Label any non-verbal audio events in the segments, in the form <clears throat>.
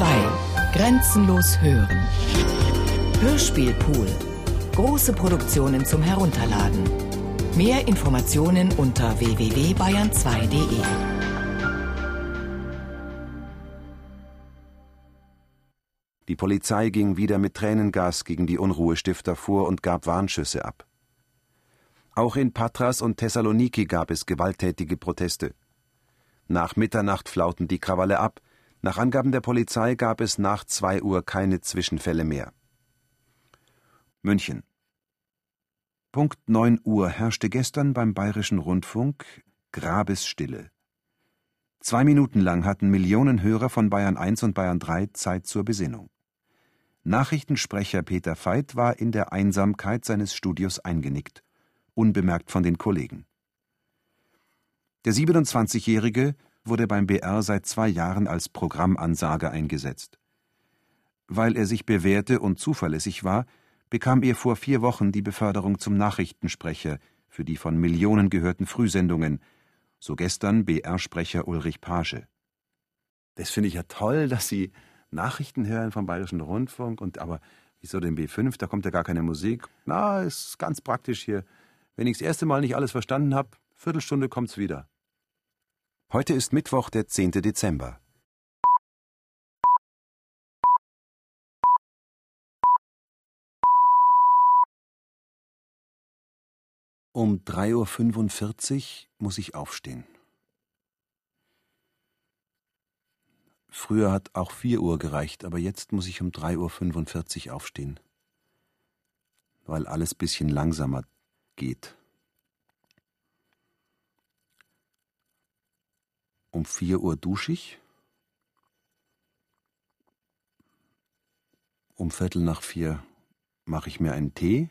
2. Grenzenlos hören. Hörspielpool. Große Produktionen zum Herunterladen. Mehr Informationen unter www.bayern2.de. Die Polizei ging wieder mit Tränengas gegen die Unruhestifter vor und gab Warnschüsse ab. Auch in Patras und Thessaloniki gab es gewalttätige Proteste. Nach Mitternacht flauten die Krawalle ab. Nach Angaben der Polizei gab es nach zwei Uhr keine Zwischenfälle mehr. München. Punkt 9 Uhr herrschte gestern beim Bayerischen Rundfunk Grabesstille. Zwei Minuten lang hatten Millionen Hörer von Bayern 1 und Bayern 3 Zeit zur Besinnung. Nachrichtensprecher Peter Veit war in der Einsamkeit seines Studios eingenickt, unbemerkt von den Kollegen. Der 27-Jährige wurde beim BR seit zwei Jahren als Programmansager eingesetzt. Weil er sich bewährte und zuverlässig war, bekam er vor vier Wochen die Beförderung zum Nachrichtensprecher für die von Millionen gehörten Frühsendungen, so gestern BR-Sprecher Ulrich Page. Das finde ich ja toll, dass Sie Nachrichten hören vom Bayerischen Rundfunk und aber wieso den B5, da kommt ja gar keine Musik. Na, ist ganz praktisch hier. Wenn ich das erste Mal nicht alles verstanden habe, Viertelstunde kommt's wieder. Heute ist Mittwoch, der 10. Dezember. Um 3.45 Uhr muss ich aufstehen. Früher hat auch 4 Uhr gereicht, aber jetzt muss ich um 3.45 Uhr aufstehen, weil alles bisschen langsamer geht. Um vier Uhr dusche ich. Um Viertel nach vier mache ich mir einen Tee.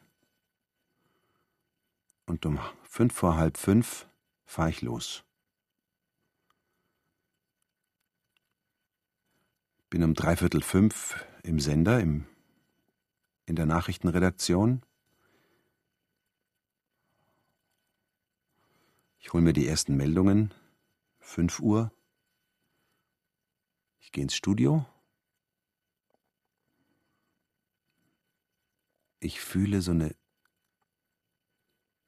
Und um fünf vor halb fünf fahre ich los. Bin um dreiviertel fünf im Sender, im, in der Nachrichtenredaktion. Ich hole mir die ersten Meldungen 5 Uhr. Ich gehe ins Studio. Ich fühle so eine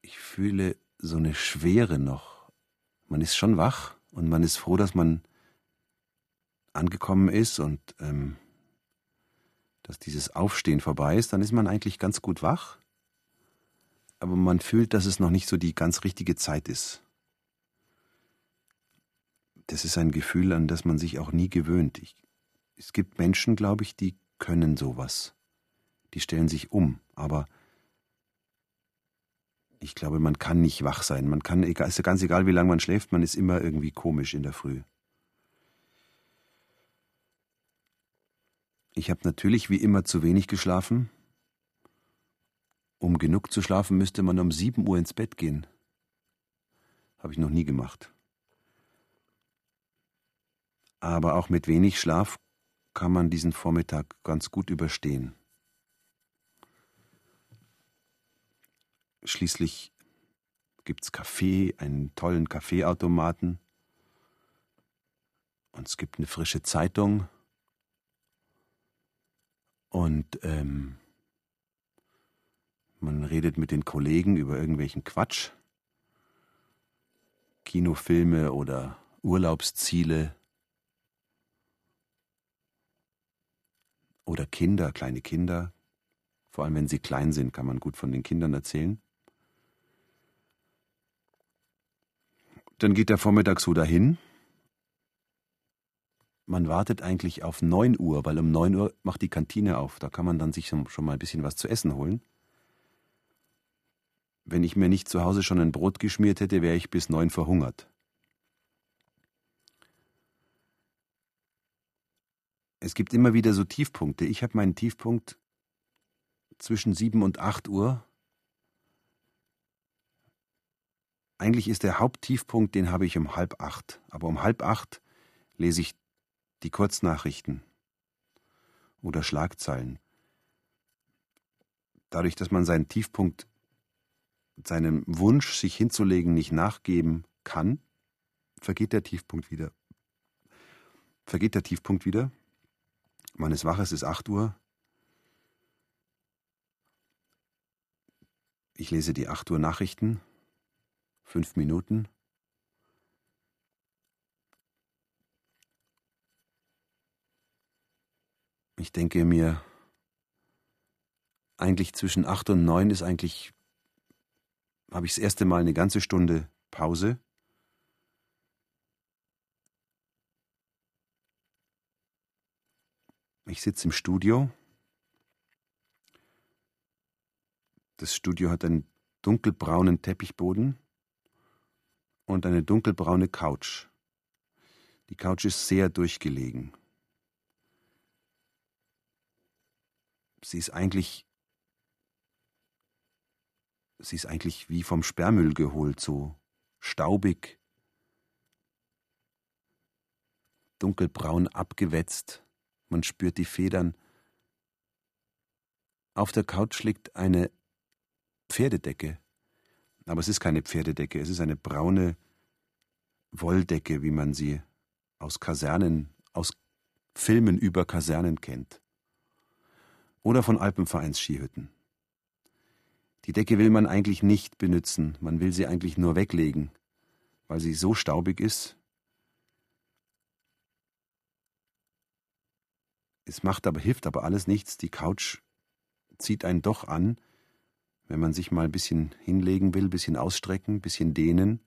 ich fühle so eine Schwere noch. Man ist schon wach und man ist froh, dass man angekommen ist und ähm, dass dieses Aufstehen vorbei ist, dann ist man eigentlich ganz gut wach. Aber man fühlt, dass es noch nicht so die ganz richtige Zeit ist das ist ein Gefühl, an das man sich auch nie gewöhnt. Ich, es gibt Menschen, glaube ich, die können sowas. Die stellen sich um, aber ich glaube, man kann nicht wach sein. Man kann, ist ja ganz egal, wie lange man schläft, man ist immer irgendwie komisch in der Früh. Ich habe natürlich wie immer zu wenig geschlafen. Um genug zu schlafen, müsste man um sieben Uhr ins Bett gehen. Habe ich noch nie gemacht. Aber auch mit wenig Schlaf kann man diesen Vormittag ganz gut überstehen. Schließlich gibt's Kaffee, einen tollen Kaffeeautomaten. Und es gibt eine frische Zeitung. Und ähm, man redet mit den Kollegen über irgendwelchen Quatsch. Kinofilme oder Urlaubsziele. Oder Kinder, kleine Kinder. Vor allem wenn sie klein sind, kann man gut von den Kindern erzählen. Dann geht der Vormittag so dahin. Man wartet eigentlich auf 9 Uhr, weil um 9 Uhr macht die Kantine auf. Da kann man dann sich schon mal ein bisschen was zu essen holen. Wenn ich mir nicht zu Hause schon ein Brot geschmiert hätte, wäre ich bis 9 verhungert. Es gibt immer wieder so Tiefpunkte. Ich habe meinen Tiefpunkt zwischen sieben und acht Uhr. Eigentlich ist der Haupttiefpunkt, den habe ich um halb acht. Aber um halb acht lese ich die Kurznachrichten oder Schlagzeilen. Dadurch, dass man seinen Tiefpunkt, seinem Wunsch, sich hinzulegen, nicht nachgeben kann, vergeht der Tiefpunkt wieder. Vergeht der Tiefpunkt wieder Man ist wach, es ist 8 Uhr. Ich lese die 8 Uhr Nachrichten. Fünf Minuten. Ich denke mir, eigentlich zwischen 8 und 9 ist eigentlich, habe ich das erste Mal eine ganze Stunde Pause. Ich sitze im Studio. Das Studio hat einen dunkelbraunen Teppichboden und eine dunkelbraune Couch. Die Couch ist sehr durchgelegen. Sie ist eigentlich sie ist eigentlich wie vom Sperrmüll geholt, so staubig, dunkelbraun abgewetzt. Man spürt die Federn. Auf der Couch liegt eine Pferdedecke. Aber es ist keine Pferdedecke, es ist eine braune Wolldecke, wie man sie aus Kasernen, aus Filmen über Kasernen kennt. Oder von Alpenvereins-Skihütten. Die Decke will man eigentlich nicht benutzen, man will sie eigentlich nur weglegen, weil sie so staubig ist. Es macht aber, hilft aber alles nichts, die Couch zieht einen doch an, wenn man sich mal ein bisschen hinlegen will, ein bisschen ausstrecken, ein bisschen dehnen.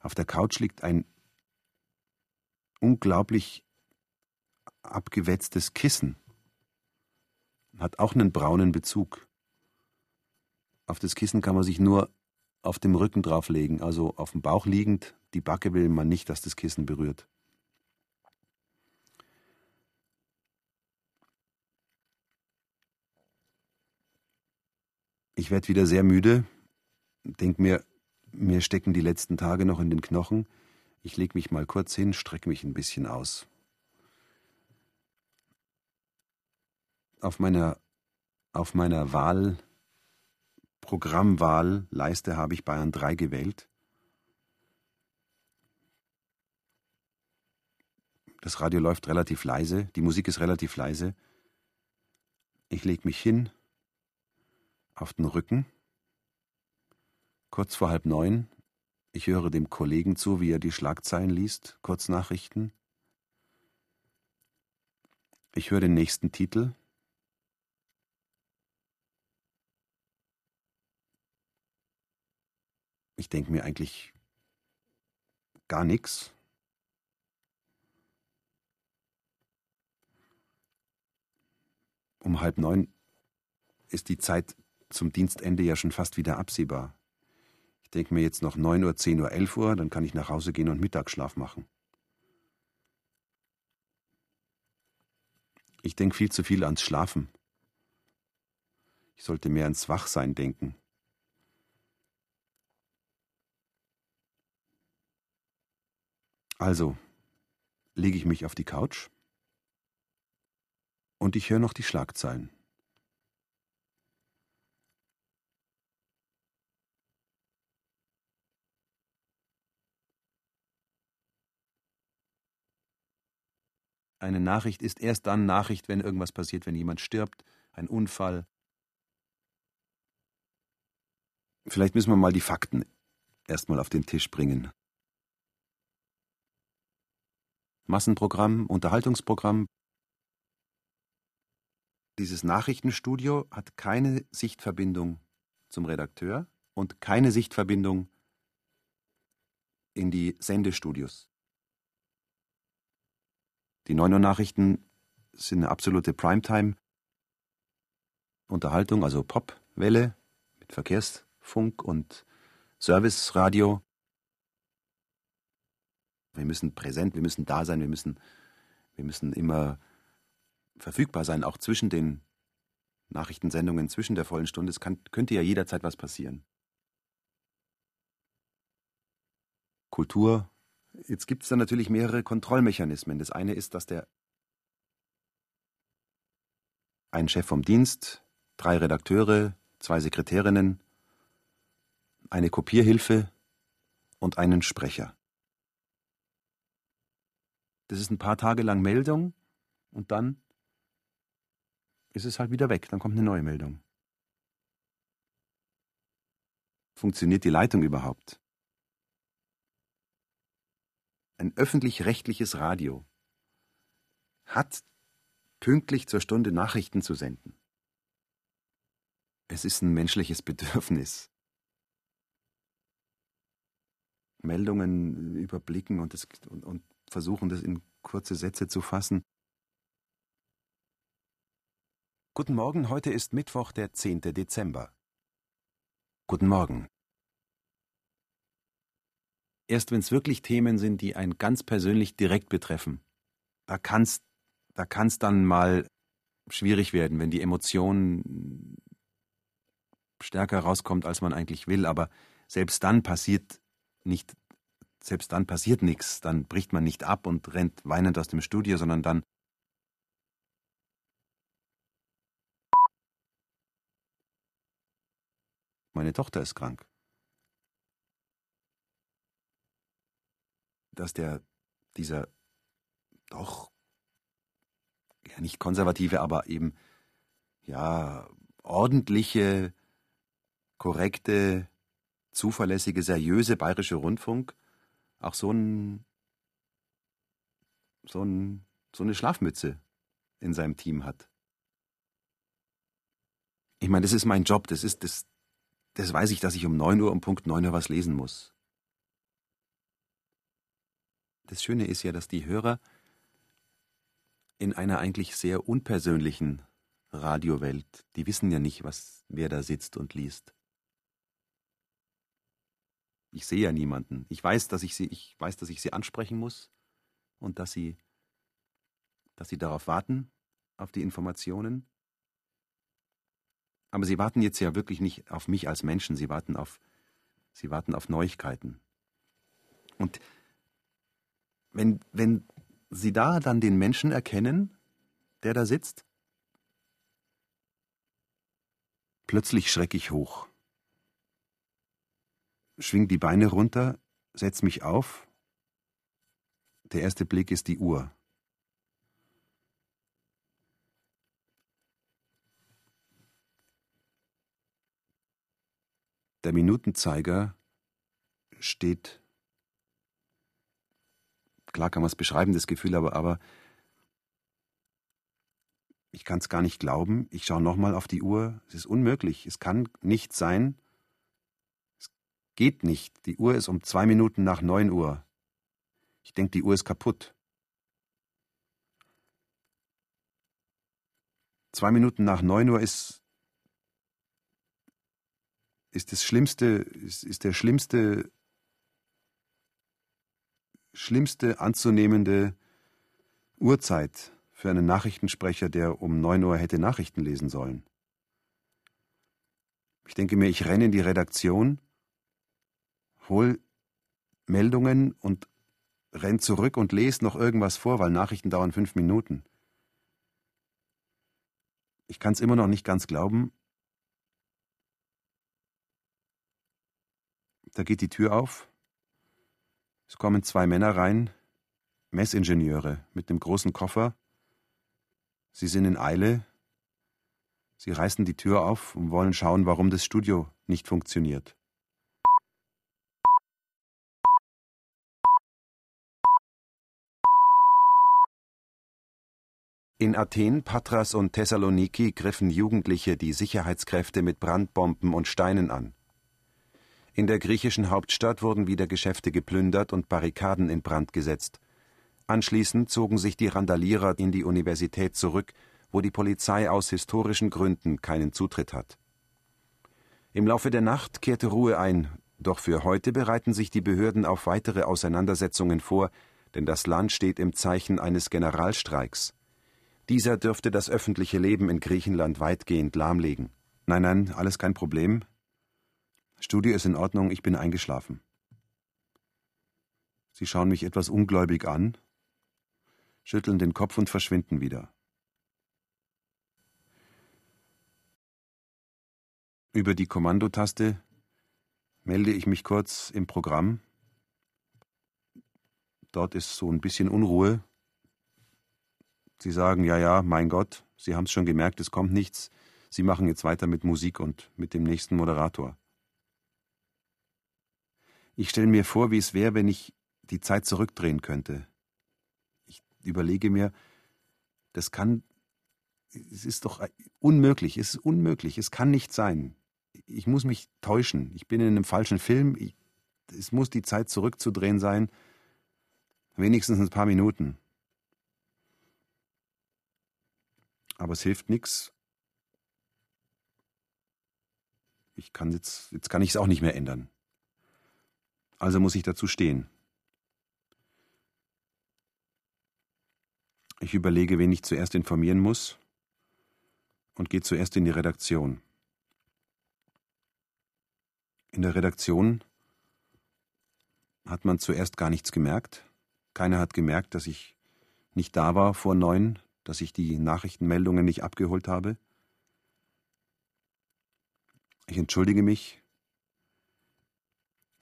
Auf der Couch liegt ein unglaublich abgewetztes Kissen. Hat auch einen braunen Bezug. Auf das Kissen kann man sich nur auf dem Rücken drauflegen, also auf dem Bauch liegend. Die Backe will man nicht, dass das Kissen berührt. Ich werde wieder sehr müde, denke mir, mir stecken die letzten Tage noch in den Knochen. Ich lege mich mal kurz hin, strecke mich ein bisschen aus. Auf meiner, auf meiner Wahl Programmwahlleiste habe ich Bayern 3 gewählt. Das Radio läuft relativ leise, die Musik ist relativ leise. Ich lege mich hin auf den Rücken. Kurz vor halb neun. Ich höre dem Kollegen zu, wie er die Schlagzeilen liest, Kurznachrichten. Ich höre den nächsten Titel. Ich denke mir eigentlich gar nichts. Um halb neun ist die Zeit zum Dienstende ja schon fast wieder absehbar. Ich denke mir jetzt noch neun Uhr, zehn Uhr, elf Uhr, dann kann ich nach Hause gehen und Mittagsschlaf machen. Ich denke viel zu viel ans Schlafen. Ich sollte mehr ans Wachsein denken. Also lege ich mich auf die Couch und ich höre noch die Schlagzeilen. Eine Nachricht ist erst dann Nachricht, wenn irgendwas passiert, wenn jemand stirbt, ein Unfall. Vielleicht müssen wir mal die Fakten erstmal auf den Tisch bringen. Massenprogramm, Unterhaltungsprogramm. Dieses Nachrichtenstudio hat keine Sichtverbindung zum Redakteur und keine Sichtverbindung in die Sendestudios. Die 9 Uhr Nachrichten sind eine absolute Primetime-Unterhaltung, also Popwelle mit Verkehrsfunk und Serviceradio. Wir müssen präsent, wir müssen da sein, wir müssen, wir müssen immer verfügbar sein, auch zwischen den Nachrichtensendungen, zwischen der vollen Stunde. Es kann, könnte ja jederzeit was passieren. Kultur. Jetzt gibt es da natürlich mehrere Kontrollmechanismen. Das eine ist, dass der ein Chef vom Dienst, drei Redakteure, zwei Sekretärinnen, eine Kopierhilfe und einen Sprecher. Das ist ein paar Tage lang Meldung und dann ist es halt wieder weg, dann kommt eine neue Meldung. Funktioniert die Leitung überhaupt? Ein öffentlich-rechtliches Radio hat pünktlich zur Stunde Nachrichten zu senden. Es ist ein menschliches <laughs> Bedürfnis. Meldungen überblicken und, das, und, und versuchen, das in kurze Sätze zu fassen. Guten Morgen, heute ist Mittwoch, der 10. Dezember. Guten Morgen. Erst wenn es wirklich Themen sind, die einen ganz persönlich direkt betreffen, da kann es da kann's dann mal schwierig werden, wenn die Emotion stärker rauskommt, als man eigentlich will. Aber selbst dann passiert nicht, selbst dann passiert nichts. Dann bricht man nicht ab und rennt weinend aus dem Studio, sondern dann Meine Tochter ist krank. Dass der, dieser doch, ja nicht konservative, aber eben, ja, ordentliche, korrekte, zuverlässige, seriöse bayerische Rundfunk auch so ein, so ein, so eine Schlafmütze in seinem Team hat. Ich meine, das ist mein Job, das ist das, das weiß ich, dass ich um 9 Uhr, um Punkt 9 Uhr was lesen muss. Das Schöne ist ja, dass die Hörer in einer eigentlich sehr unpersönlichen Radiowelt, die wissen ja nicht, was, wer da sitzt und liest. Ich sehe ja niemanden. Ich weiß, dass ich sie, ich weiß, dass ich sie ansprechen muss und dass sie, dass sie darauf warten, auf die Informationen. Aber sie warten jetzt ja wirklich nicht auf mich als Menschen, sie warten auf, sie warten auf Neuigkeiten. Und wenn, wenn sie da dann den Menschen erkennen, der da sitzt, plötzlich schrecke ich hoch, schwing die Beine runter, setz mich auf. Der erste Blick ist die Uhr. Der Minutenzeiger steht, klar kann man es beschreiben, das Gefühl, aber, aber ich kann es gar nicht glauben. Ich schaue nochmal auf die Uhr. Es ist unmöglich. Es kann nicht sein. Es geht nicht. Die Uhr ist um zwei Minuten nach neun Uhr. Ich denke, die Uhr ist kaputt. Zwei Minuten nach neun Uhr ist ist das Schlimmste, ist, ist der schlimmste, schlimmste anzunehmende Uhrzeit für einen Nachrichtensprecher, der um neun Uhr hätte Nachrichten lesen sollen. Ich denke mir, ich renne in die Redaktion, hol Meldungen und renn zurück und lese noch irgendwas vor, weil Nachrichten dauern fünf Minuten. Ich kann es immer noch nicht ganz glauben, Da geht die Tür auf. Es kommen zwei Männer rein, Messingenieure mit einem großen Koffer. Sie sind in Eile. Sie reißen die Tür auf und wollen schauen, warum das Studio nicht funktioniert. In Athen, Patras und Thessaloniki griffen Jugendliche die Sicherheitskräfte mit Brandbomben und Steinen an. In der griechischen Hauptstadt wurden wieder Geschäfte geplündert und Barrikaden in Brand gesetzt. Anschließend zogen sich die Randalierer in die Universität zurück, wo die Polizei aus historischen Gründen keinen Zutritt hat. Im Laufe der Nacht kehrte Ruhe ein, doch für heute bereiten sich die Behörden auf weitere Auseinandersetzungen vor, denn das Land steht im Zeichen eines Generalstreiks. Dieser dürfte das öffentliche Leben in Griechenland weitgehend lahmlegen. Nein, nein, alles kein Problem. Studio ist in Ordnung, ich bin eingeschlafen. Sie schauen mich etwas ungläubig an, schütteln den Kopf und verschwinden wieder. Über die Kommandotaste melde ich mich kurz im Programm. Dort ist so ein bisschen Unruhe. Sie sagen, ja, ja, mein Gott, Sie haben es schon gemerkt, es kommt nichts. Sie machen jetzt weiter mit Musik und mit dem nächsten Moderator. Ich stelle mir vor, wie es wäre, wenn ich die Zeit zurückdrehen könnte. Ich überlege mir, das kann, es ist doch unmöglich, es ist unmöglich, es kann nicht sein. Ich muss mich täuschen, ich bin in einem falschen Film, ich, es muss die Zeit zurückzudrehen sein, wenigstens ein paar Minuten. Aber es hilft nichts. Ich kann jetzt, jetzt kann ich es auch nicht mehr ändern. Also muss ich dazu stehen. Ich überlege, wen ich zuerst informieren muss und gehe zuerst in die Redaktion. In der Redaktion hat man zuerst gar nichts gemerkt. Keiner hat gemerkt, dass ich nicht da war vor neun, dass ich die Nachrichtenmeldungen nicht abgeholt habe. Ich entschuldige mich.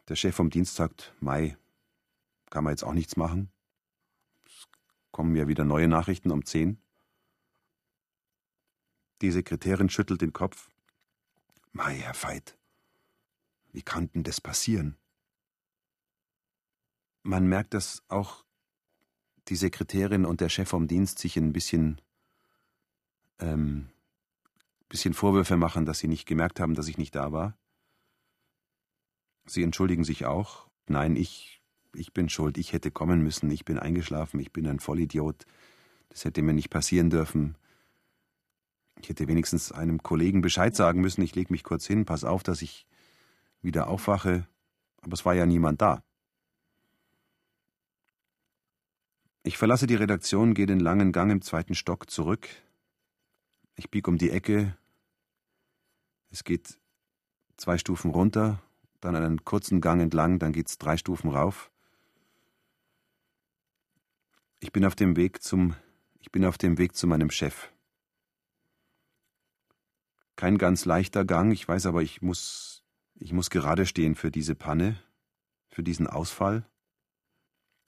Der Chef vom Dienst sagt, Mai, kann man jetzt auch nichts machen kommen ja wieder neue Nachrichten um zehn. Die Sekretärin schüttelt den Kopf. Mei, Herr Veit, wie kann denn das passieren? Man merkt, dass auch die Sekretärin und der Chef vom Dienst sich ein bisschen, ähm, bisschen Vorwürfe machen, dass sie nicht gemerkt haben, dass ich nicht da war. Sie entschuldigen sich auch. Nein, ich ich bin schuld, ich hätte kommen müssen, ich bin eingeschlafen, ich bin ein Vollidiot, das hätte mir nicht passieren dürfen. Ich hätte wenigstens einem Kollegen Bescheid sagen müssen, ich lege mich kurz hin, pass auf, dass ich wieder aufwache, aber es war ja niemand da. Ich verlasse die Redaktion, gehe den langen Gang im zweiten Stock zurück. Ich biege um die Ecke. Es geht zwei Stufen runter, dann einen kurzen Gang entlang, dann geht's drei Stufen rauf. Ich bin auf dem Weg zum ich bin auf dem Weg zu meinem Chef. Kein ganz leichter Gang, ich weiß aber, ich muss ich muss gerade stehen für diese Panne, für diesen Ausfall.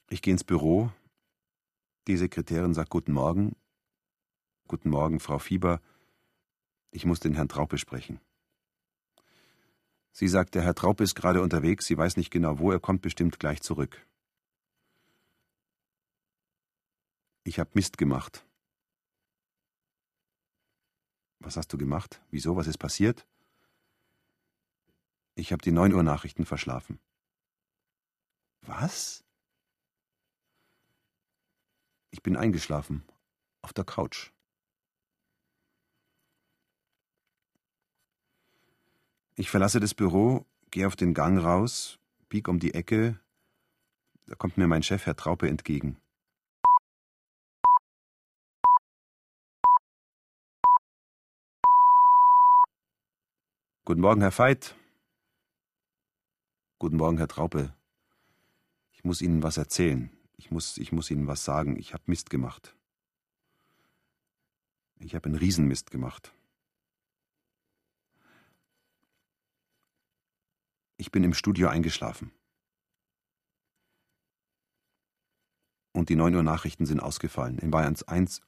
Ich gehe ins Büro. Die Sekretärin sagt Guten Morgen. Guten Morgen, Frau Fieber. Ich muss den Herrn Traupe sprechen. Sie sagt, der Herr Traupe ist gerade unterwegs, sie weiß nicht genau wo, er kommt bestimmt gleich zurück. Ich habe Mist gemacht. Was hast du gemacht? Wieso? Was ist passiert? Ich habe die 9 Uhr Nachrichten verschlafen. Was? Ich bin eingeschlafen. Auf der Couch. Ich verlasse das Büro, gehe auf den Gang raus, bieg um die Ecke. Da kommt mir mein Chef, Herr Traupe, entgegen. Guten Morgen, Herr Veit. Guten Morgen, Herr Traupe. Ich muss Ihnen was erzählen. Ich muss, ich muss Ihnen was sagen. Ich habe Mist gemacht. Ich habe einen Riesenmist gemacht. Ich bin im Studio eingeschlafen. Und die 9 <clears throat> Uhr Nachrichten sind ausgefallen in Bayern 1.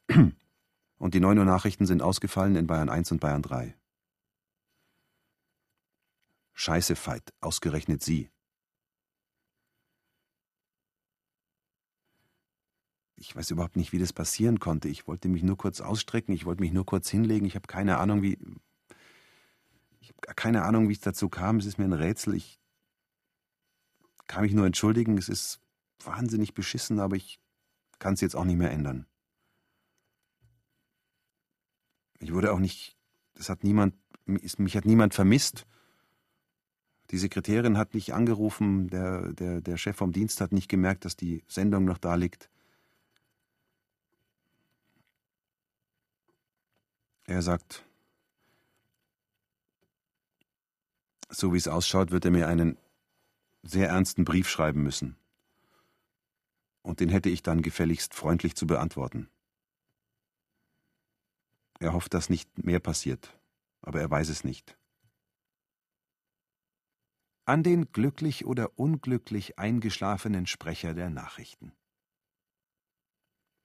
Und die 9 Uhr Nachrichten sind ausgefallen in Bayern 1 und Bayern 3. Scheiße, Veit, ausgerechnet Sie. Ich weiß überhaupt nicht, wie das passieren konnte. Ich wollte mich nur kurz ausstrecken, ich wollte mich nur kurz hinlegen. Ich habe keine Ahnung, wie. Habe keine Ahnung, wie es dazu kam. Es ist mir ein Rätsel. Ich kann mich nur entschuldigen. Es ist wahnsinnig beschissen, aber ich kann es jetzt auch nicht mehr ändern. Ich wurde auch nicht. Das hat niemand. Mich hat niemand vermisst. Die Sekretärin hat nicht angerufen, der, der, der Chef vom Dienst hat nicht gemerkt, dass die Sendung noch da liegt. Er sagt, so wie es ausschaut, wird er mir einen sehr ernsten Brief schreiben müssen. Und den hätte ich dann gefälligst freundlich zu beantworten. Er hofft, dass nicht mehr passiert, aber er weiß es nicht an den glücklich oder unglücklich eingeschlafenen Sprecher der Nachrichten.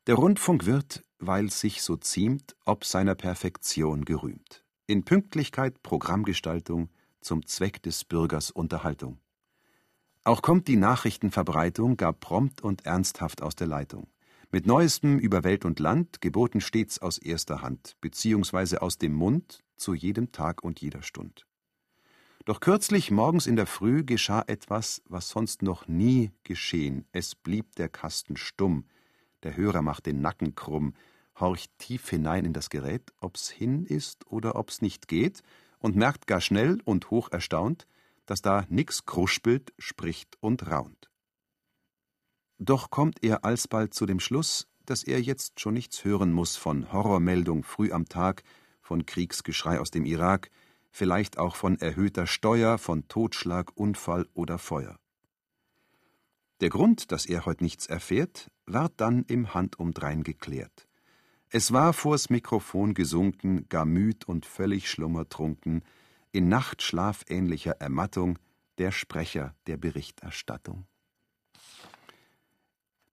Der Rundfunkwirt weil sich so ziemt, ob seiner Perfektion gerühmt. In Pünktlichkeit Programmgestaltung, zum Zweck des Bürgers Unterhaltung. Auch kommt die Nachrichtenverbreitung gar prompt und ernsthaft aus der Leitung. Mit Neuestem über Welt und Land, geboten stets aus erster Hand, beziehungsweise aus dem Mund, zu jedem Tag und jeder Stund. Doch kürzlich morgens in der Früh geschah etwas, was sonst noch nie geschehen. Es blieb der Kasten stumm. Der Hörer macht den Nacken krumm, horcht tief hinein in das Gerät, ob's hin ist oder ob's nicht geht, und merkt gar schnell und hoch erstaunt, dass da nix kruspelt, spricht und raunt. Doch kommt er alsbald zu dem Schluss, dass er jetzt schon nichts hören muss von Horrormeldung früh am Tag, von Kriegsgeschrei aus dem Irak, vielleicht auch von erhöhter Steuer, von Totschlag, Unfall oder Feuer. Der Grund, dass er heut nichts erfährt, ward dann im Handumdrein geklärt. Es war vors Mikrofon gesunken, gar müd und völlig schlummertrunken, in nachtschlafähnlicher Ermattung, der Sprecher der Berichterstattung.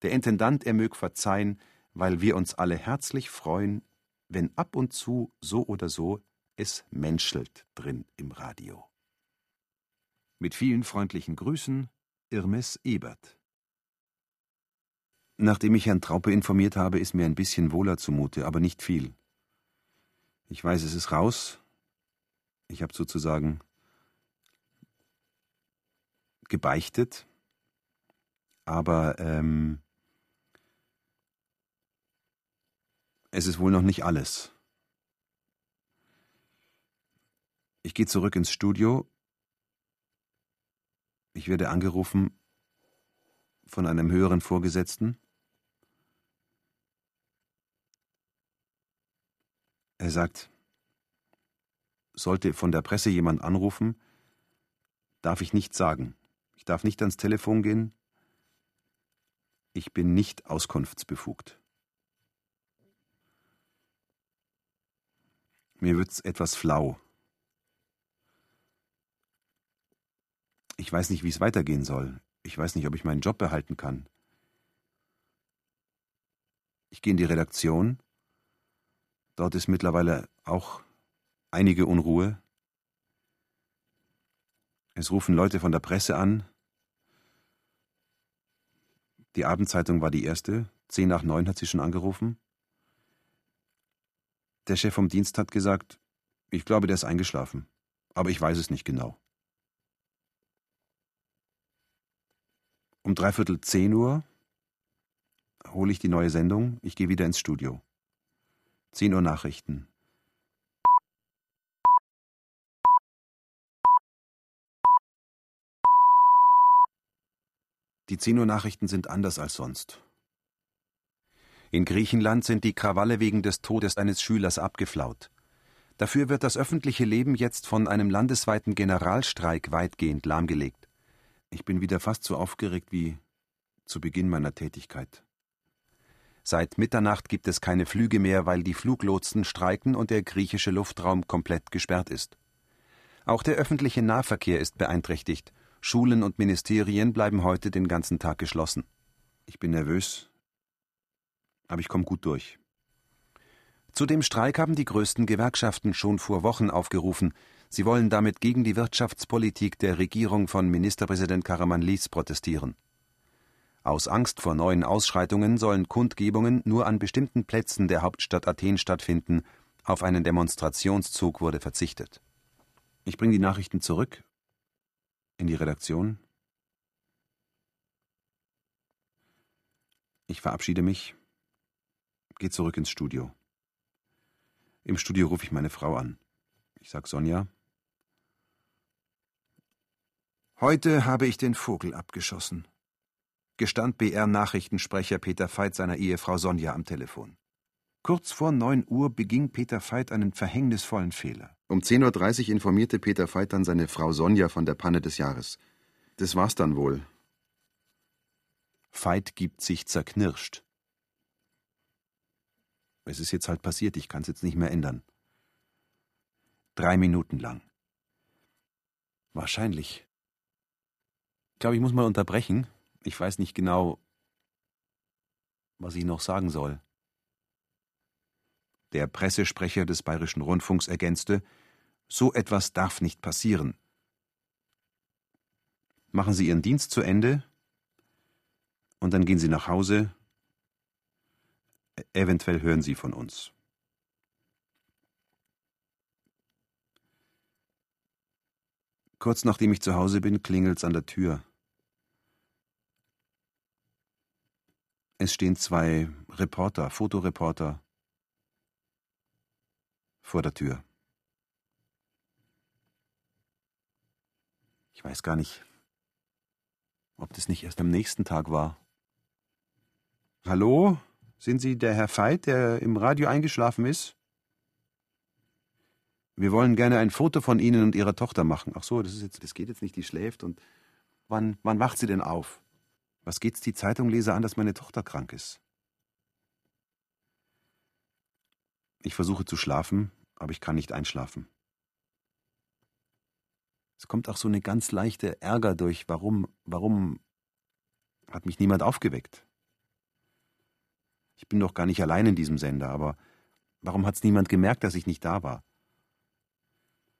Der Intendant, er mög verzeihen, weil wir uns alle herzlich freuen, wenn ab und zu so oder so es menschelt drin im Radio. Mit vielen freundlichen Grüßen, Irmes Ebert. Nachdem ich Herrn Traupe informiert habe, ist mir ein bisschen wohler zumute, aber nicht viel. Ich weiß, es ist raus. Ich habe sozusagen gebeichtet, aber ähm, es ist wohl noch nicht alles. Ich gehe zurück ins Studio. Ich werde angerufen von einem höheren Vorgesetzten. Er sagt, sollte von der Presse jemand anrufen, darf ich nichts sagen. Ich darf nicht ans Telefon gehen. Ich bin nicht auskunftsbefugt. Mir wird's etwas flau. Ich weiß nicht, wie es weitergehen soll. Ich weiß nicht, ob ich meinen Job behalten kann. Ich gehe in die Redaktion. Dort ist mittlerweile auch einige Unruhe. Es rufen Leute von der Presse an. Die Abendzeitung war die erste. Zehn nach neun hat sie schon angerufen. Der Chef vom Dienst hat gesagt, ich glaube, der ist eingeschlafen. Aber ich weiß es nicht genau. Um dreiviertel zehn Uhr hole ich die neue Sendung. Ich gehe wieder ins Studio. Zehn Uhr Nachrichten. Die 10 Uhr Nachrichten sind anders als sonst. In Griechenland sind die Krawalle wegen des Todes eines Schülers abgeflaut. Dafür wird das öffentliche Leben jetzt von einem landesweiten Generalstreik weitgehend lahmgelegt. Ich bin wieder fast so aufgeregt wie zu Beginn meiner Tätigkeit. Seit Mitternacht gibt es keine Flüge mehr, weil die Fluglotsen streiken und der griechische Luftraum komplett gesperrt ist. Auch der öffentliche Nahverkehr ist beeinträchtigt. Schulen und Ministerien bleiben heute den ganzen Tag geschlossen. Ich bin nervös, aber ich komme gut durch. Zu dem Streik haben die größten Gewerkschaften schon vor Wochen aufgerufen. Sie wollen damit gegen die Wirtschaftspolitik der Regierung von Ministerpräsident Karamanlis protestieren. Aus Angst vor neuen Ausschreitungen sollen Kundgebungen nur an bestimmten Plätzen der Hauptstadt Athen stattfinden. Auf einen Demonstrationszug wurde verzichtet. Ich bringe die Nachrichten zurück in die Redaktion. Ich verabschiede mich, gehe zurück ins Studio. Im Studio rufe ich meine Frau an. Ich sag Sonja, Heute habe ich den Vogel abgeschossen, gestand BR-Nachrichtensprecher Peter Veit seiner Ehefrau Sonja am Telefon. Kurz vor neun Uhr beging Peter Veit einen verhängnisvollen Fehler. Um 10.30 Uhr informierte Peter Veit dann seine Frau Sonja von der Panne des Jahres. Das war's dann wohl. Veit gibt sich zerknirscht. Es ist jetzt halt passiert, ich kann's jetzt nicht mehr ändern. Drei Minuten lang. Wahrscheinlich glaube, ich muss mal unterbrechen. Ich weiß nicht genau, was ich noch sagen soll. Der Pressesprecher des Bayerischen Rundfunks ergänzte So etwas darf nicht passieren. Machen Sie Ihren Dienst zu Ende und dann gehen Sie nach Hause. Eventuell hören Sie von uns. Kurz nachdem ich zu Hause bin, klingelt's an der Tür. Es stehen zwei Reporter, Fotoreporter vor der Tür. Ich weiß gar nicht, ob das nicht erst am nächsten Tag war. Hallo? Sind Sie der Herr Veit, der im Radio eingeschlafen ist? Wir wollen gerne ein Foto von Ihnen und Ihrer Tochter machen. Ach so, das ist jetzt, das geht jetzt nicht, die schläft und wann, wann wacht sie denn auf? Was geht's die Zeitungleser an, dass meine Tochter krank ist? Ich versuche zu schlafen, aber ich kann nicht einschlafen. Es kommt auch so eine ganz leichte Ärger durch. Warum, warum hat mich niemand aufgeweckt? Ich bin doch gar nicht allein in diesem Sender, aber warum hat's niemand gemerkt, dass ich nicht da war?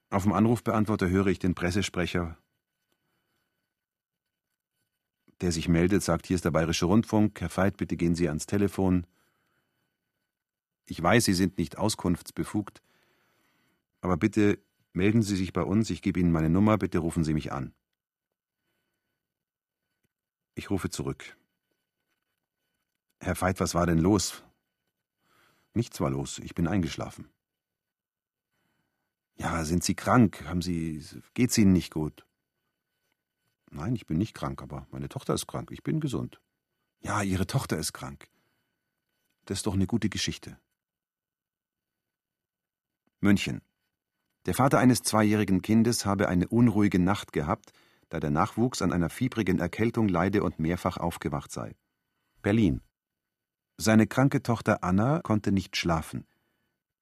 Auf dem Anrufbeantworter höre ich den Pressesprecher, der sich meldet, sagt, hier ist der Bayerische Rundfunk, Herr Veit, bitte gehen Sie ans Telefon. Ich weiß, Sie sind nicht auskunftsbefugt, aber bitte melden Sie sich bei uns, ich gebe Ihnen meine Nummer, bitte rufen Sie mich an. Ich rufe zurück. Herr Veit, was war denn los? Nichts war los, ich bin eingeschlafen. Ja, sind Sie krank? Haben Sie. Geht's Ihnen nicht gut? Nein, ich bin nicht krank, aber meine Tochter ist krank. Ich bin gesund. Ja, Ihre Tochter ist krank. Das ist doch eine gute Geschichte. München. Der Vater eines zweijährigen Kindes habe eine unruhige Nacht gehabt, da der Nachwuchs an einer fiebrigen Erkältung leide und mehrfach aufgewacht sei. Berlin. Seine kranke Tochter Anna konnte nicht schlafen.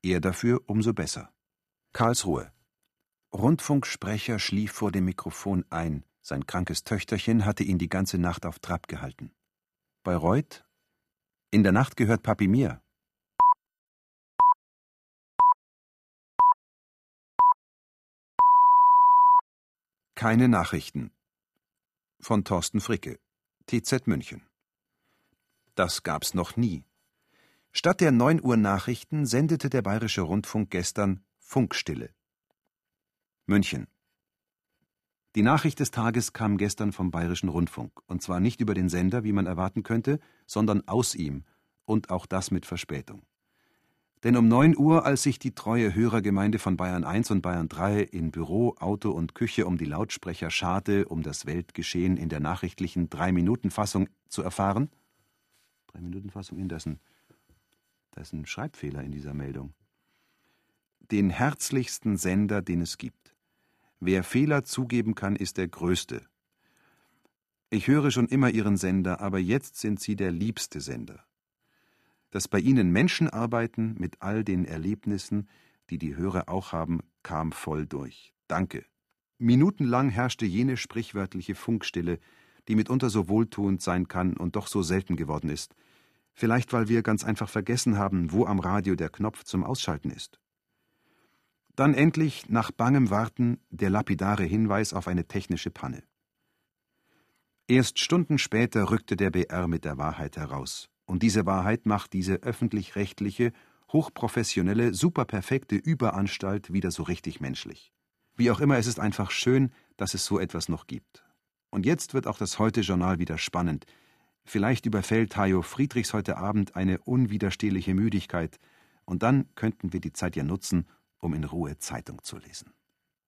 Er dafür umso besser. Karlsruhe. Rundfunksprecher schlief vor dem Mikrofon ein. Sein krankes Töchterchen hatte ihn die ganze Nacht auf Trab gehalten. Bayreuth? In der Nacht gehört Papi mir. Keine Nachrichten. Von Thorsten Fricke, TZ München. Das gab's noch nie. Statt der 9 Uhr Nachrichten sendete der Bayerische Rundfunk gestern Funkstille. München. Die Nachricht des Tages kam gestern vom Bayerischen Rundfunk, und zwar nicht über den Sender, wie man erwarten könnte, sondern aus ihm, und auch das mit Verspätung. Denn um 9 Uhr, als sich die treue Hörergemeinde von Bayern 1 und Bayern 3 in Büro, Auto und Küche um die Lautsprecher scharte, um das Weltgeschehen in der nachrichtlichen Drei-Minuten-Fassung zu erfahren. Drei-Minuten-Fassung, ein, da ist ein Schreibfehler in dieser Meldung den herzlichsten Sender, den es gibt. Wer Fehler zugeben kann, ist der Größte. Ich höre schon immer Ihren Sender, aber jetzt sind Sie der liebste Sender. Dass bei Ihnen Menschen arbeiten mit all den Erlebnissen, die die Hörer auch haben, kam voll durch. Danke. Minutenlang herrschte jene sprichwörtliche Funkstille, die mitunter so wohltuend sein kann und doch so selten geworden ist. Vielleicht, weil wir ganz einfach vergessen haben, wo am Radio der Knopf zum Ausschalten ist. Dann endlich, nach bangem Warten, der lapidare Hinweis auf eine technische Panne. Erst Stunden später rückte der BR mit der Wahrheit heraus. Und diese Wahrheit macht diese öffentlich-rechtliche, hochprofessionelle, superperfekte Überanstalt wieder so richtig menschlich. Wie auch immer, es ist einfach schön, dass es so etwas noch gibt. Und jetzt wird auch das Heute-Journal wieder spannend. Vielleicht überfällt Hajo Friedrichs heute Abend eine unwiderstehliche Müdigkeit. Und dann könnten wir die Zeit ja nutzen, um in Ruhe Zeitung zu lesen.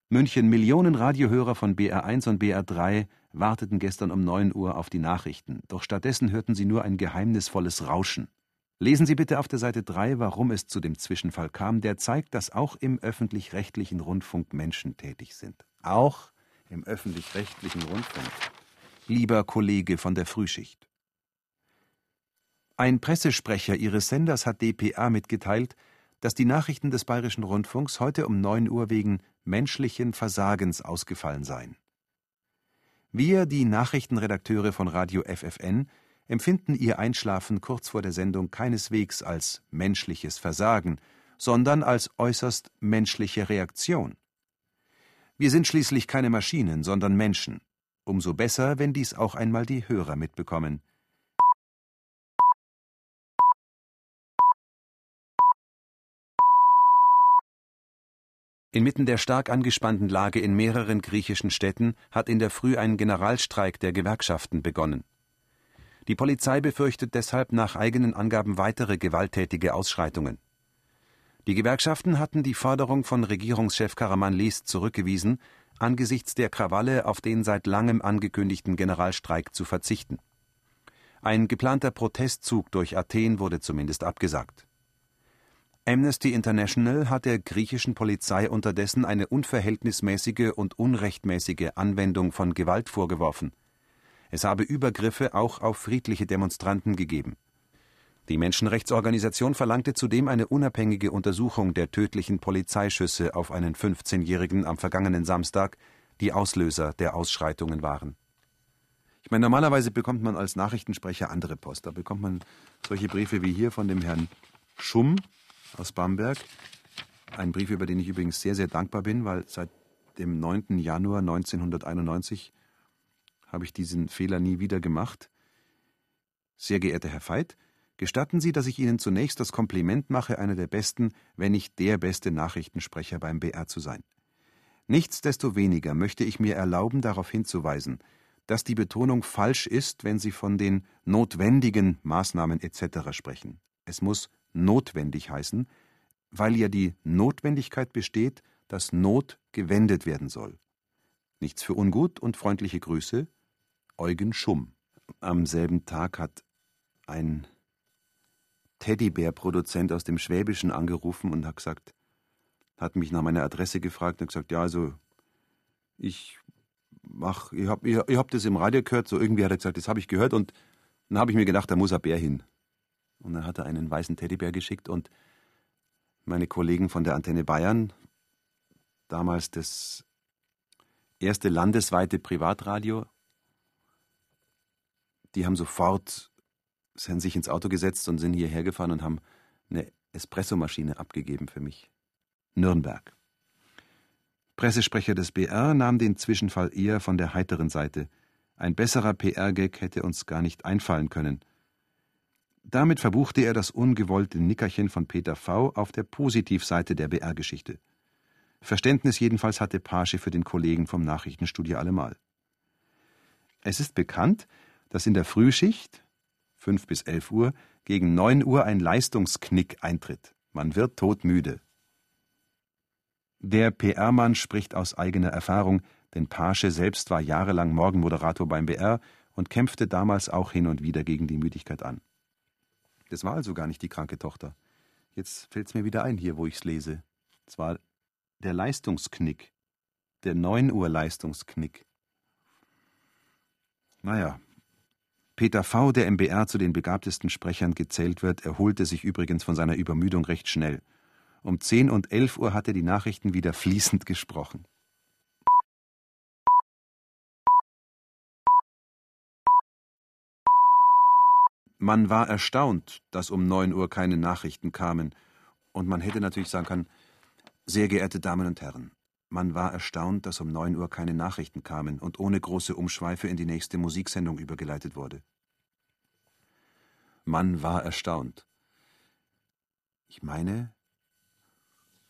München Millionen Radiohörer von BR1 und BR3 warteten gestern um 9 Uhr auf die Nachrichten, doch stattdessen hörten sie nur ein geheimnisvolles Rauschen. Lesen Sie bitte auf der Seite 3, warum es zu dem Zwischenfall kam, der zeigt, dass auch im öffentlich-rechtlichen Rundfunk Menschen tätig sind. Auch im öffentlich-rechtlichen Rundfunk. Lieber Kollege von der Frühschicht. Ein Pressesprecher Ihres Senders hat dpa mitgeteilt, dass die Nachrichten des Bayerischen Rundfunks heute um 9 Uhr wegen menschlichen Versagens ausgefallen seien. Wir, die Nachrichtenredakteure von Radio FFN, empfinden ihr Einschlafen kurz vor der Sendung keineswegs als menschliches Versagen, sondern als äußerst menschliche Reaktion. Wir sind schließlich keine Maschinen, sondern Menschen. Umso besser, wenn dies auch einmal die Hörer mitbekommen. Inmitten der stark angespannten Lage in mehreren griechischen Städten hat in der Früh ein Generalstreik der Gewerkschaften begonnen. Die Polizei befürchtet deshalb nach eigenen Angaben weitere gewalttätige Ausschreitungen. Die Gewerkschaften hatten die Forderung von Regierungschef Karamanlis zurückgewiesen, angesichts der Krawalle auf den seit langem angekündigten Generalstreik zu verzichten. Ein geplanter Protestzug durch Athen wurde zumindest abgesagt. Amnesty International hat der griechischen Polizei unterdessen eine unverhältnismäßige und unrechtmäßige Anwendung von Gewalt vorgeworfen. Es habe Übergriffe auch auf friedliche Demonstranten gegeben. Die Menschenrechtsorganisation verlangte zudem eine unabhängige Untersuchung der tödlichen Polizeischüsse auf einen 15-Jährigen am vergangenen Samstag, die Auslöser der Ausschreitungen waren. Ich meine, normalerweise bekommt man als Nachrichtensprecher andere Post. Da bekommt man solche Briefe wie hier von dem Herrn Schumm, aus Bamberg. Ein Brief, über den ich übrigens sehr, sehr dankbar bin, weil seit dem 9. Januar 1991 habe ich diesen Fehler nie wieder gemacht. Sehr geehrter Herr Veit, gestatten Sie, dass ich Ihnen zunächst das Kompliment mache, einer der besten, wenn nicht der beste Nachrichtensprecher beim BR zu sein. Nichtsdestoweniger möchte ich mir erlauben, darauf hinzuweisen, dass die Betonung falsch ist, wenn Sie von den notwendigen Maßnahmen etc. sprechen. Es muss notwendig heißen, weil ja die Notwendigkeit besteht, dass Not gewendet werden soll. Nichts für ungut und freundliche Grüße, Eugen Schumm. Am selben Tag hat ein Teddybär-Produzent aus dem Schwäbischen angerufen und hat gesagt, hat mich nach meiner Adresse gefragt und gesagt, ja, also ich mach, ich hab, ich, ich hab das im Radio gehört, so irgendwie hat er gesagt, das habe ich gehört und dann habe ich mir gedacht, da muss ein Bär hin. Und dann hat er einen weißen Teddybär geschickt und meine Kollegen von der Antenne Bayern, damals das erste landesweite Privatradio, die haben sofort sind sich ins Auto gesetzt und sind hierher gefahren und haben eine Espressomaschine abgegeben für mich. Nürnberg. Pressesprecher des BR nahm den Zwischenfall eher von der heiteren Seite. Ein besserer PR-Gag hätte uns gar nicht einfallen können. Damit verbuchte er das ungewollte Nickerchen von Peter V. auf der Positivseite der BR-Geschichte. Verständnis jedenfalls hatte Pasche für den Kollegen vom Nachrichtenstudio allemal. Es ist bekannt, dass in der Frühschicht, 5 bis 11 Uhr, gegen 9 Uhr ein Leistungsknick eintritt. Man wird todmüde. Der PR-Mann spricht aus eigener Erfahrung, denn Pasche selbst war jahrelang Morgenmoderator beim BR und kämpfte damals auch hin und wieder gegen die Müdigkeit an. Das war also gar nicht die kranke Tochter. Jetzt fällt es mir wieder ein, hier, wo ich es lese. Es war der Leistungsknick. Der 9 Uhr Leistungsknick. Naja. Peter V., der im BR zu den begabtesten Sprechern gezählt wird, erholte sich übrigens von seiner Übermüdung recht schnell. Um 10 und 11 Uhr hat er die Nachrichten wieder fließend gesprochen. Man war erstaunt, dass um neun Uhr keine Nachrichten kamen, und man hätte natürlich sagen können, sehr geehrte Damen und Herren, man war erstaunt, dass um neun Uhr keine Nachrichten kamen und ohne große Umschweife in die nächste Musiksendung übergeleitet wurde. Man war erstaunt. Ich meine,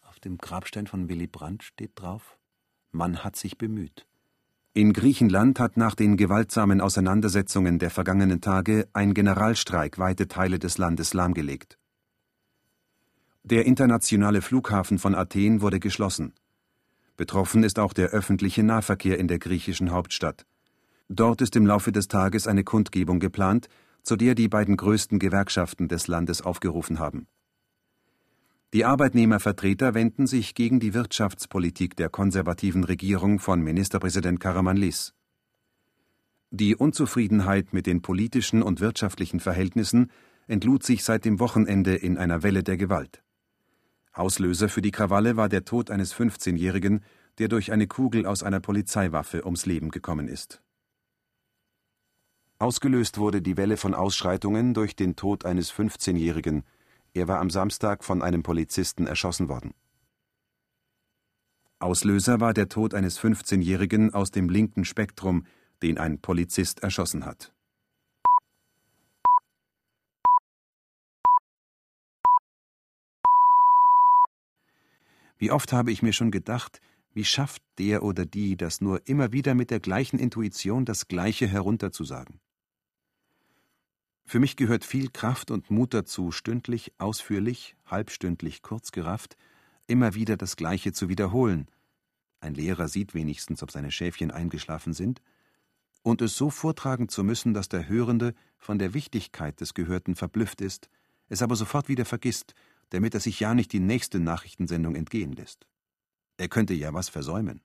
auf dem Grabstein von Willy Brandt steht drauf, man hat sich bemüht. In Griechenland hat nach den gewaltsamen Auseinandersetzungen der vergangenen Tage ein Generalstreik weite Teile des Landes lahmgelegt. Der internationale Flughafen von Athen wurde geschlossen. Betroffen ist auch der öffentliche Nahverkehr in der griechischen Hauptstadt. Dort ist im Laufe des Tages eine Kundgebung geplant, zu der die beiden größten Gewerkschaften des Landes aufgerufen haben. Die Arbeitnehmervertreter wenden sich gegen die Wirtschaftspolitik der konservativen Regierung von Ministerpräsident Karamanlis. Die Unzufriedenheit mit den politischen und wirtschaftlichen Verhältnissen entlud sich seit dem Wochenende in einer Welle der Gewalt. Auslöser für die Krawalle war der Tod eines 15-Jährigen, der durch eine Kugel aus einer Polizeiwaffe ums Leben gekommen ist. Ausgelöst wurde die Welle von Ausschreitungen durch den Tod eines 15-Jährigen, Er war am Samstag von einem Polizisten erschossen worden. Auslöser war der Tod eines 15-Jährigen aus dem linken Spektrum, den ein Polizist erschossen hat. Wie oft habe ich mir schon gedacht, wie schafft der oder die das nur immer wieder mit der gleichen Intuition das Gleiche herunterzusagen? Für mich gehört viel Kraft und Mut dazu, stündlich, ausführlich, halbstündlich, kurzgerafft, immer wieder das Gleiche zu wiederholen. Ein Lehrer sieht wenigstens, ob seine Schäfchen eingeschlafen sind, und es so vortragen zu müssen, dass der Hörende von der Wichtigkeit des Gehörten verblüfft ist, es aber sofort wieder vergisst damit er sich ja nicht die nächste Nachrichtensendung entgehen lässt. Er könnte ja was versäumen.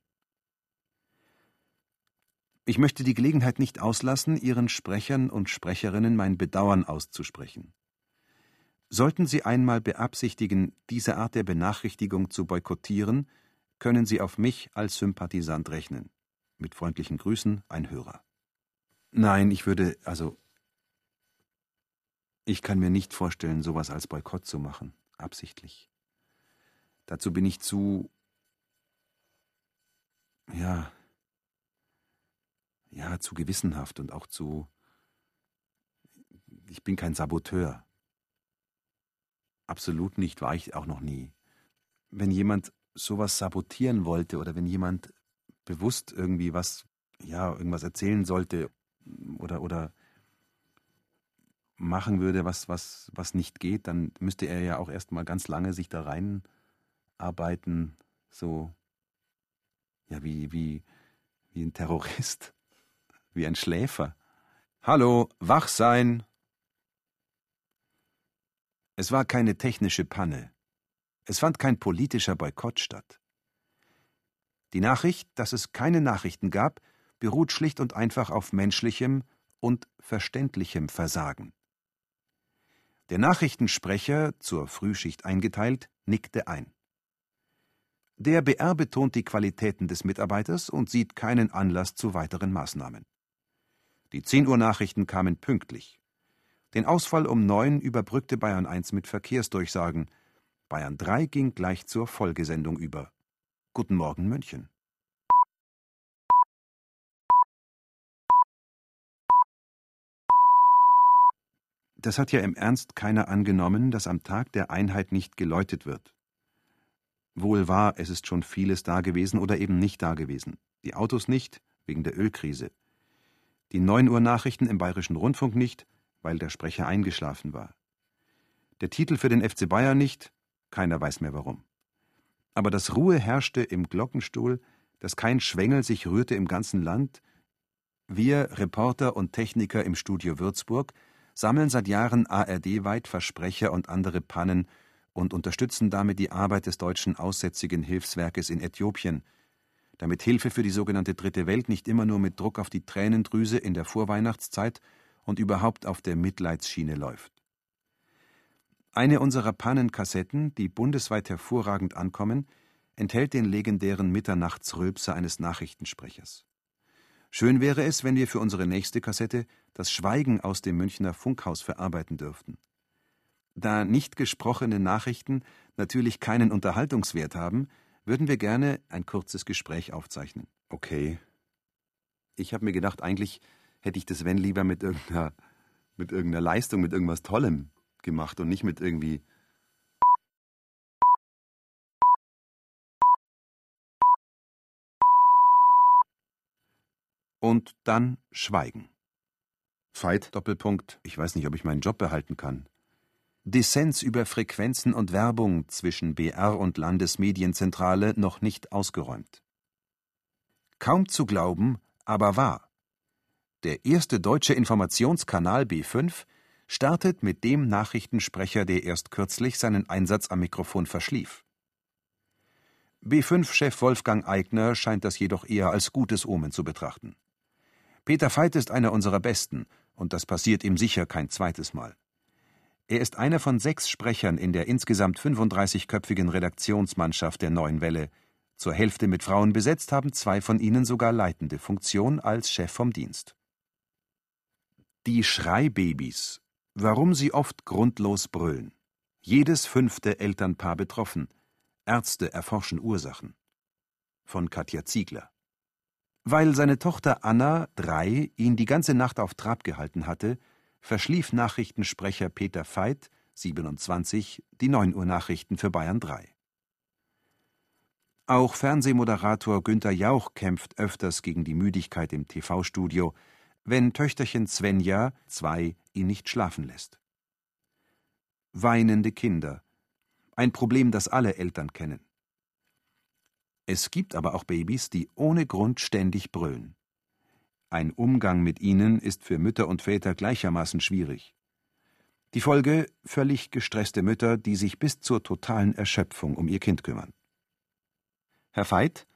Ich möchte die Gelegenheit nicht auslassen, Ihren Sprechern und Sprecherinnen mein Bedauern auszusprechen. Sollten Sie einmal beabsichtigen, diese Art der Benachrichtigung zu boykottieren, können Sie auf mich als Sympathisant rechnen. Mit freundlichen Grüßen, ein Hörer. Nein, ich würde, also. Ich kann mir nicht vorstellen, sowas als Boykott zu machen absichtlich. Dazu bin ich zu. ja. Ja, zu gewissenhaft und auch zu. Ich bin kein Saboteur. Absolut nicht, war ich auch noch nie. Wenn jemand sowas sabotieren wollte oder wenn jemand bewusst irgendwie was, ja, irgendwas erzählen sollte oder, oder machen würde, was, was, was nicht geht, dann müsste er ja auch erstmal ganz lange sich da reinarbeiten, so ja, wie, wie, wie ein Terrorist, wie ein Schläfer. Hallo, wach sein! Es war keine technische Panne. Es fand kein politischer Boykott statt. Die Nachricht, dass es keine Nachrichten gab, beruht schlicht und einfach auf menschlichem und verständlichem Versagen. Der Nachrichtensprecher, zur Frühschicht eingeteilt, nickte ein. Der BR betont die Qualitäten des Mitarbeiters und sieht keinen Anlass zu weiteren Maßnahmen. Die 10 Uhr Nachrichten kamen pünktlich. Den Ausfall um neun überbrückte Bayern 1 mit Verkehrsdurchsagen. Bayern 3 ging gleich zur Folgesendung über. Guten Morgen München. Das hat ja im Ernst keiner angenommen, dass am Tag der Einheit nicht geläutet wird. Wohl wahr, es ist schon vieles dagewesen oder eben nicht dagewesen. Die Autos nicht, wegen der Ölkrise. Die 9 Uhr Nachrichten im Bayerischen Rundfunk nicht, weil der Sprecher eingeschlafen war. Der Titel für den FC Bayern nicht, keiner weiß mehr warum. Aber dass Ruhe herrschte im Glockenstuhl, dass kein Schwengel sich rührte im ganzen Land, wir, Reporter und Techniker im Studio Würzburg, sammeln seit Jahren ARD-weit Versprecher und andere Pannen und unterstützen damit die Arbeit des deutschen Aussätzigen Hilfswerkes in Äthiopien, damit Hilfe für die sogenannte Dritte Welt nicht immer nur mit Druck auf die Tränendrüse in der Vorweihnachtszeit und überhaupt auf der Mitleidsschiene läuft. Eine unserer Pannenkassetten, die bundesweit hervorragend ankommen, enthält den legendären Mitternachtsrülpser eines Nachrichtensprechers. Schön wäre es, wenn wir für unsere nächste Kassette das Schweigen aus dem Münchner Funkhaus verarbeiten dürften. Da nicht gesprochene Nachrichten natürlich keinen Unterhaltungswert haben, würden wir gerne ein kurzes Gespräch aufzeichnen. Okay. Ich habe mir gedacht, eigentlich hätte ich das wenn lieber mit irgendeiner, mit irgendeiner Leistung, mit irgendwas Tollem gemacht und nicht mit irgendwie und dann Schweigen. Veit, Doppelpunkt, ich weiß nicht, ob ich meinen Job behalten kann. Dissens über Frequenzen und Werbung zwischen BR und Landesmedienzentrale noch nicht ausgeräumt. Kaum zu glauben, aber wahr. Der erste deutsche Informationskanal B5 startet mit dem Nachrichtensprecher, der erst kürzlich seinen Einsatz am Mikrofon verschlief. B5-Chef Wolfgang Eigner scheint das jedoch eher als gutes Omen zu betrachten. Peter Veit ist einer unserer Besten, und das passiert ihm sicher kein zweites Mal. Er ist einer von sechs Sprechern in der insgesamt 35-köpfigen Redaktionsmannschaft der Neuen Welle. Zur Hälfte mit Frauen besetzt haben zwei von ihnen sogar leitende Funktion als Chef vom Dienst. Die Schreibabys. Warum sie oft grundlos brüllen. Jedes fünfte Elternpaar betroffen. Ärzte erforschen Ursachen. Von Katja Ziegler. Weil seine Tochter Anna, drei, ihn die ganze Nacht auf Trab gehalten hatte, verschlief Nachrichtensprecher Peter Veit, 27, die 9 Uhr Nachrichten für Bayern 3. Auch Fernsehmoderator Günter Jauch kämpft öfters gegen die Müdigkeit im TV-Studio, wenn Töchterchen Svenja, zwei, ihn nicht schlafen lässt. Weinende Kinder. Ein Problem, das alle Eltern kennen. Es gibt aber auch Babys, die ohne Grund ständig brüllen. Ein Umgang mit ihnen ist für Mütter und Väter gleichermaßen schwierig. Die Folge völlig gestresste Mütter, die sich bis zur totalen Erschöpfung um ihr Kind kümmern. Herr Veit,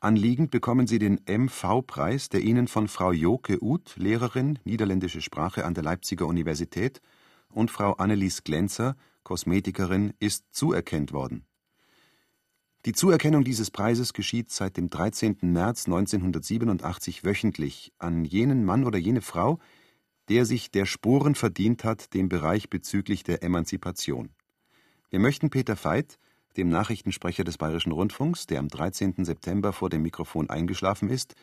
anliegend bekommen Sie den MV-Preis, der Ihnen von Frau Joke Uth, Lehrerin niederländische Sprache an der Leipziger Universität, und Frau Annelies Glänzer, Kosmetikerin, ist zuerkennt worden. Die Zuerkennung dieses Preises geschieht seit dem 13. März 1987 wöchentlich an jenen Mann oder jene Frau, der sich der Sporen verdient hat, dem Bereich bezüglich der Emanzipation. Wir möchten Peter Veit, dem Nachrichtensprecher des Bayerischen Rundfunks, der am 13. September vor dem Mikrofon eingeschlafen ist,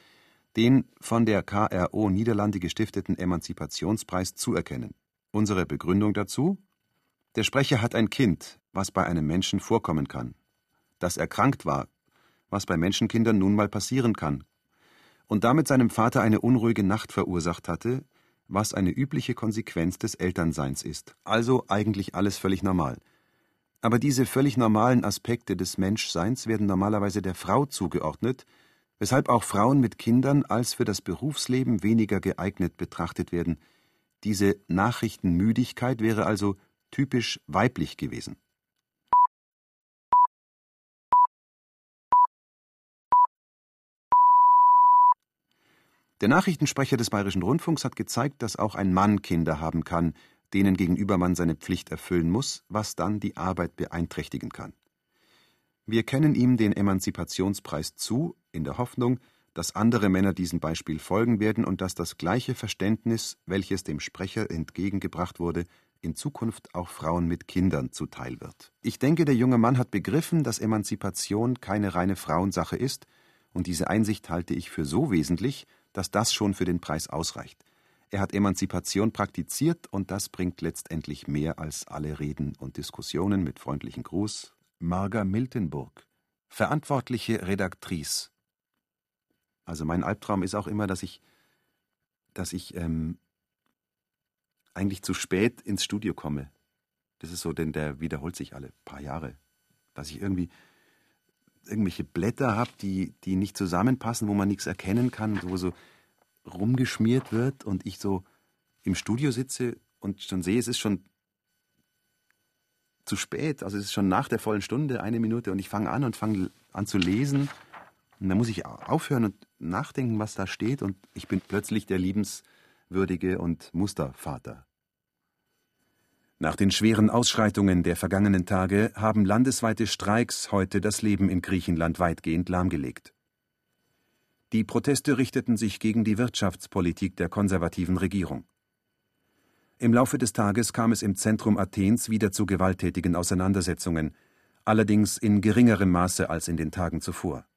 den von der KRO Niederlande gestifteten Emanzipationspreis zuerkennen. Unsere Begründung dazu? Der Sprecher hat ein Kind, was bei einem Menschen vorkommen kann. Das erkrankt war, was bei Menschenkindern nun mal passieren kann. Und damit seinem Vater eine unruhige Nacht verursacht hatte, was eine übliche Konsequenz des Elternseins ist. Also eigentlich alles völlig normal. Aber diese völlig normalen Aspekte des Menschseins werden normalerweise der Frau zugeordnet, weshalb auch Frauen mit Kindern als für das Berufsleben weniger geeignet betrachtet werden – diese Nachrichtenmüdigkeit wäre also typisch weiblich gewesen. Der Nachrichtensprecher des Bayerischen Rundfunks hat gezeigt, dass auch ein Mann Kinder haben kann, denen gegenüber man seine Pflicht erfüllen muss, was dann die Arbeit beeinträchtigen kann. Wir kennen ihm den Emanzipationspreis zu, in der Hoffnung, dass andere Männer diesem Beispiel folgen werden und dass das gleiche Verständnis, welches dem Sprecher entgegengebracht wurde, in Zukunft auch Frauen mit Kindern zuteil wird. Ich denke, der junge Mann hat begriffen, dass Emanzipation keine reine Frauensache ist, und diese Einsicht halte ich für so wesentlich, dass das schon für den Preis ausreicht. Er hat Emanzipation praktiziert und das bringt letztendlich mehr als alle Reden und Diskussionen mit freundlichen Gruß. Marga Miltenburg, verantwortliche Redaktrice also mein Albtraum ist auch immer, dass ich, dass ich ähm, eigentlich zu spät ins Studio komme. Das ist so, denn der wiederholt sich alle paar Jahre. Dass ich irgendwie irgendwelche Blätter habe, die, die nicht zusammenpassen, wo man nichts erkennen kann, wo so rumgeschmiert wird und ich so im Studio sitze und schon sehe, es ist schon zu spät. Also es ist schon nach der vollen Stunde, eine Minute, und ich fange an und fange an zu lesen und dann muss ich aufhören und nachdenken, was da steht, und ich bin plötzlich der liebenswürdige und Mustervater. Nach den schweren Ausschreitungen der vergangenen Tage haben landesweite Streiks heute das Leben in Griechenland weitgehend lahmgelegt. Die Proteste richteten sich gegen die Wirtschaftspolitik der konservativen Regierung. Im Laufe des Tages kam es im Zentrum Athens wieder zu gewalttätigen Auseinandersetzungen, allerdings in geringerem Maße als in den Tagen zuvor.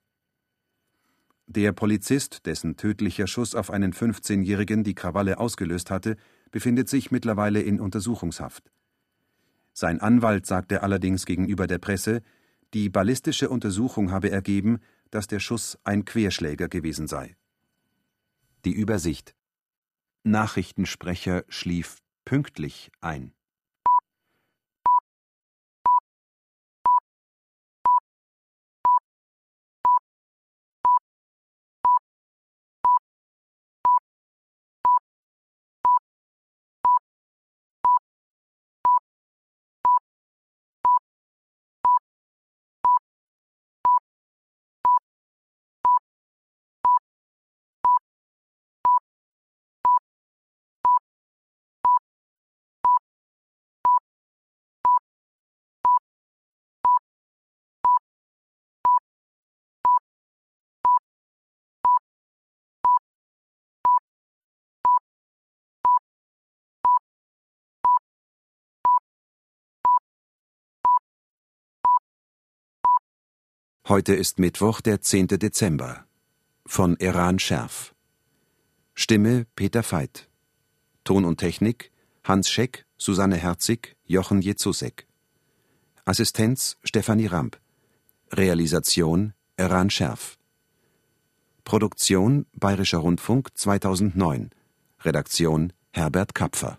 Der Polizist, dessen tödlicher Schuss auf einen 15-Jährigen die Krawalle ausgelöst hatte, befindet sich mittlerweile in Untersuchungshaft. Sein Anwalt sagte allerdings gegenüber der Presse, die ballistische Untersuchung habe ergeben, dass der Schuss ein Querschläger gewesen sei. Die Übersicht Nachrichtensprecher schlief pünktlich ein. Heute ist Mittwoch, der 10. Dezember. Von Iran Scherf. Stimme Peter Veit. Ton und Technik Hans Scheck, Susanne Herzig, Jochen Jezusek. Assistenz Stefanie Ramp. Realisation Iran Scherf. Produktion Bayerischer Rundfunk 2009. Redaktion Herbert Kapfer